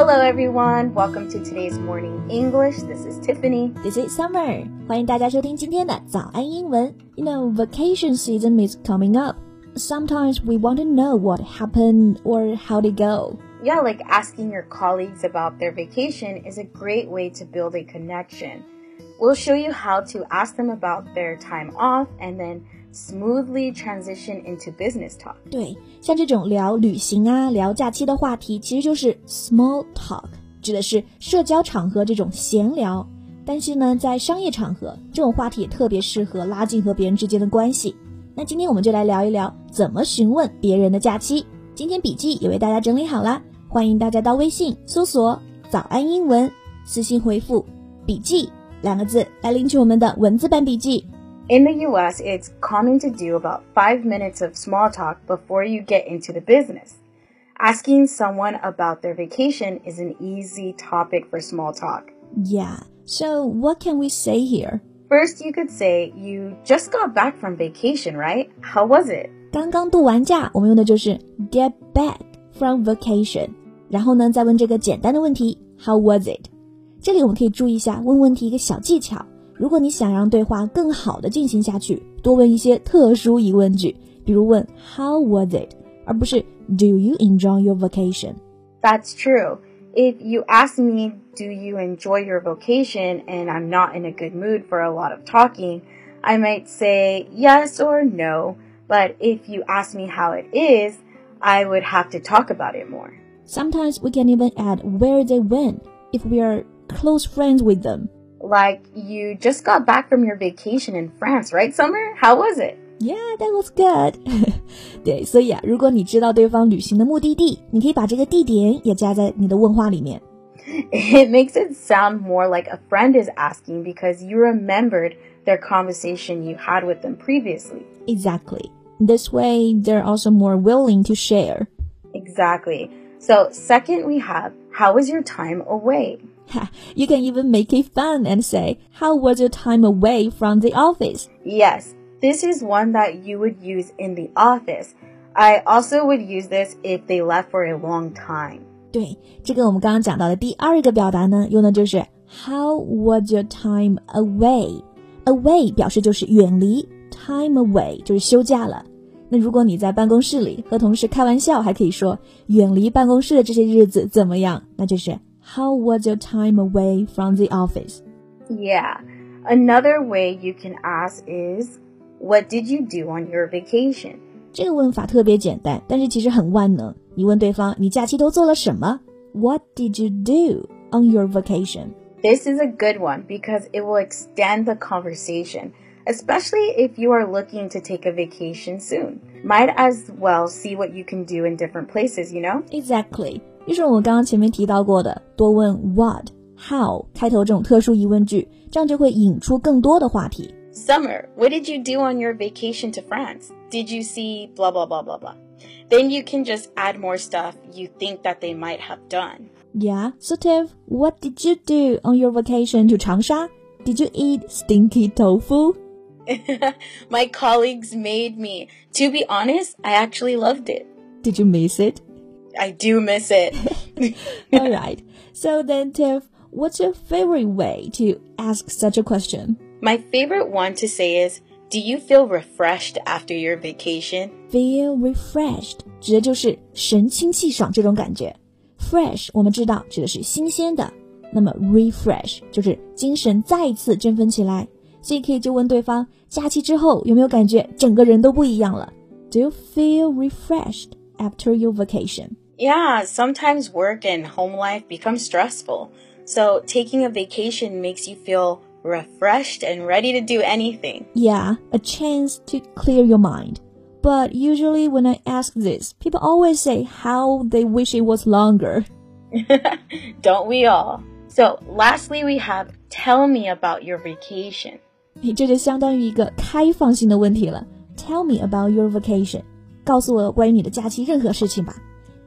Hello everyone, welcome to today's morning English. This is Tiffany. This is Summer. 欢迎大家收听今天的早安英文。You know, vacation season is coming up. Sometimes we want to know what happened or how they go. Yeah, like asking your colleagues about their vacation is a great way to build a connection. We'll show you how to ask them about their time off and then smoothly transition into business talk. 对，像这种聊旅行啊、聊假期的话题，其实就是 small talk，指的是社交场合这种闲聊。但是呢，在商业场合，这种话题也特别适合拉近和别人之间的关系。那今天我们就来聊一聊怎么询问别人的假期。今天笔记也为大家整理好了，欢迎大家到微信搜索“早安英文”，私信回复“笔记”两个字来领取我们的文字版笔记。In the US, it's common to do about five minutes of small talk before you get into the business. Asking someone about their vacation is an easy topic for small talk. Yeah. So what can we say here? First, you could say, You just got back from vacation, right? How was it? 刚刚度完假，我们用的就是 get back from vacation。然后呢，再问这个简单的问题，How was it？这里我们可以注意一下问问题一个小技巧。 如果你想让对话更好的进行下去，多问一些特殊疑问句，比如问 How was it，而不是 Do you enjoy your vacation? That's true. If you ask me, Do you enjoy your vacation? and I'm not in a good mood for a lot of talking, I might say yes or no. But if you ask me how it is, I would have to talk about it more. Sometimes we can even add where they went if we are close friends with them. Like you just got back from your vacation in France, right, Summer? How was it? Yeah, that was good. 对，所以啊，如果你知道对方旅行的目的地，你可以把这个地点也加在你的问话里面。It makes it sound more like a friend is asking because you remembered their conversation you had with them previously. Exactly. This way, they're also more willing to share. Exactly. So, second, we have how was your time away? you can even make it fun and say, How was your time away from the office? Yes, this is one that you would use in the office. I also would use this if they left for a long time. 对，这个我们刚刚讲到的第二个表达呢，用的就是 How was your time away? Away 表示就是远离，time away 就是休假了。那如果你在办公室里和同事开玩笑，还可以说远离办公室的这些日子怎么样？那就是 How was your time away from the office? Yeah. Another way you can ask is What did you do on your vacation? 这个问法特别简单，但是其实很万能。你问对方你假期都做了什么？What did you do on your vacation? This is a good one because it will extend the conversation especially if you are looking to take a vacation soon. Might as well see what you can do in different places, you know? Exactly. 就是我们刚刚前面提到过的，多问 what、how 开头这种特殊疑问句，这样就会引出更多的话题。Summer, what did you do on your vacation to France? Did you see blah blah blah blah blah? Then you can just add more stuff you think that they might have done. Yeah, so Tiff, what did you do on your vacation to Changsha? Did you eat stinky tofu? My colleagues made me. To be honest, I actually loved it. Did you miss it? I do miss it. All right. So then, Tiff, what's your favorite way to ask such a question? My favorite one to say is, do you feel refreshed after your vacation? Feel refreshed 指的就是神清气爽这种感觉。Fresh 我们知道指的是新鲜的，那么 refresh 就是精神再次振奋起来。所以可以就问对方，假期之后有没有感觉整个人都不一样了？Do you feel refreshed after your vacation? Yeah, sometimes work and home life become stressful. So taking a vacation makes you feel refreshed and ready to do anything. Yeah, a chance to clear your mind. But usually when I ask this, people always say how they wish it was longer. Don't we all? So lastly, we have tell me about your vacation. 这就相当于一个开放性的问题了。Tell me about your vacation，告诉我关于你的假期任何事情吧。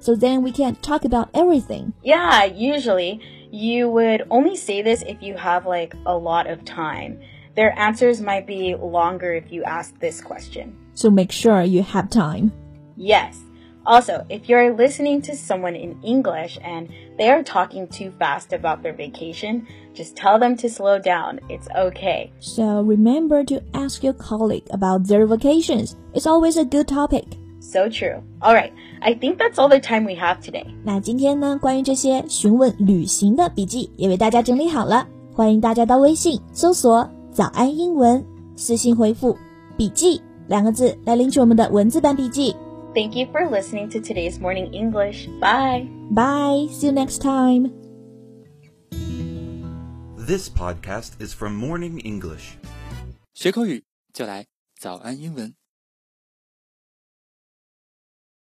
So then we can't talk about everything. Yeah, usually you would only say this if you have like a lot of time. Their answers might be longer if you ask this question. So make sure you have time. Yes. Also, if you're listening to someone in English and they are talking too fast about their vacation, just tell them to slow down. It's okay. So remember to ask your colleague about their vacations. It's always a good topic. So true. All right, I think that's all the time we have today. 那今天呢，关于这些询问旅行的笔记也为大家整理好了，欢迎大家到微信搜索“早安英文”，私信回复“笔记”两个字来领取我们的文字版笔记。Thank you for listening to today's morning English. Bye. Bye. See you next time. This podcast is from Morning English. 学口语就来早安英文。